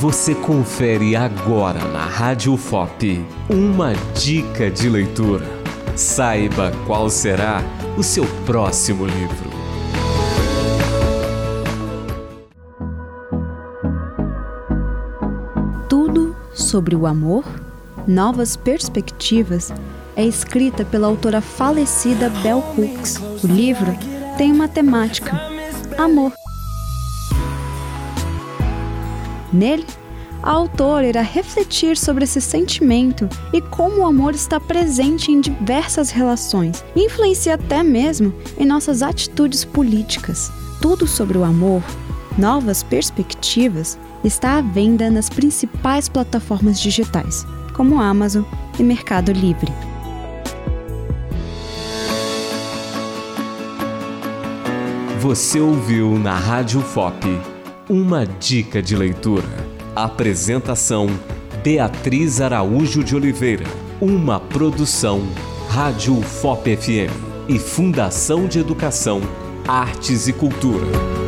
Você confere agora na Rádio FOP uma dica de leitura. Saiba qual será o seu próximo livro. Tudo sobre o amor, novas perspectivas, é escrita pela autora falecida Bell Hooks. O livro tem uma temática: amor. Nele, a autora irá refletir sobre esse sentimento e como o amor está presente em diversas relações influencia até mesmo em nossas atitudes políticas. Tudo sobre o amor, novas perspectivas, está à venda nas principais plataformas digitais, como Amazon e Mercado Livre. Você ouviu na Rádio FOP uma dica de leitura. Apresentação: Beatriz Araújo de Oliveira. Uma produção Rádio FOP FM e Fundação de Educação, Artes e Cultura.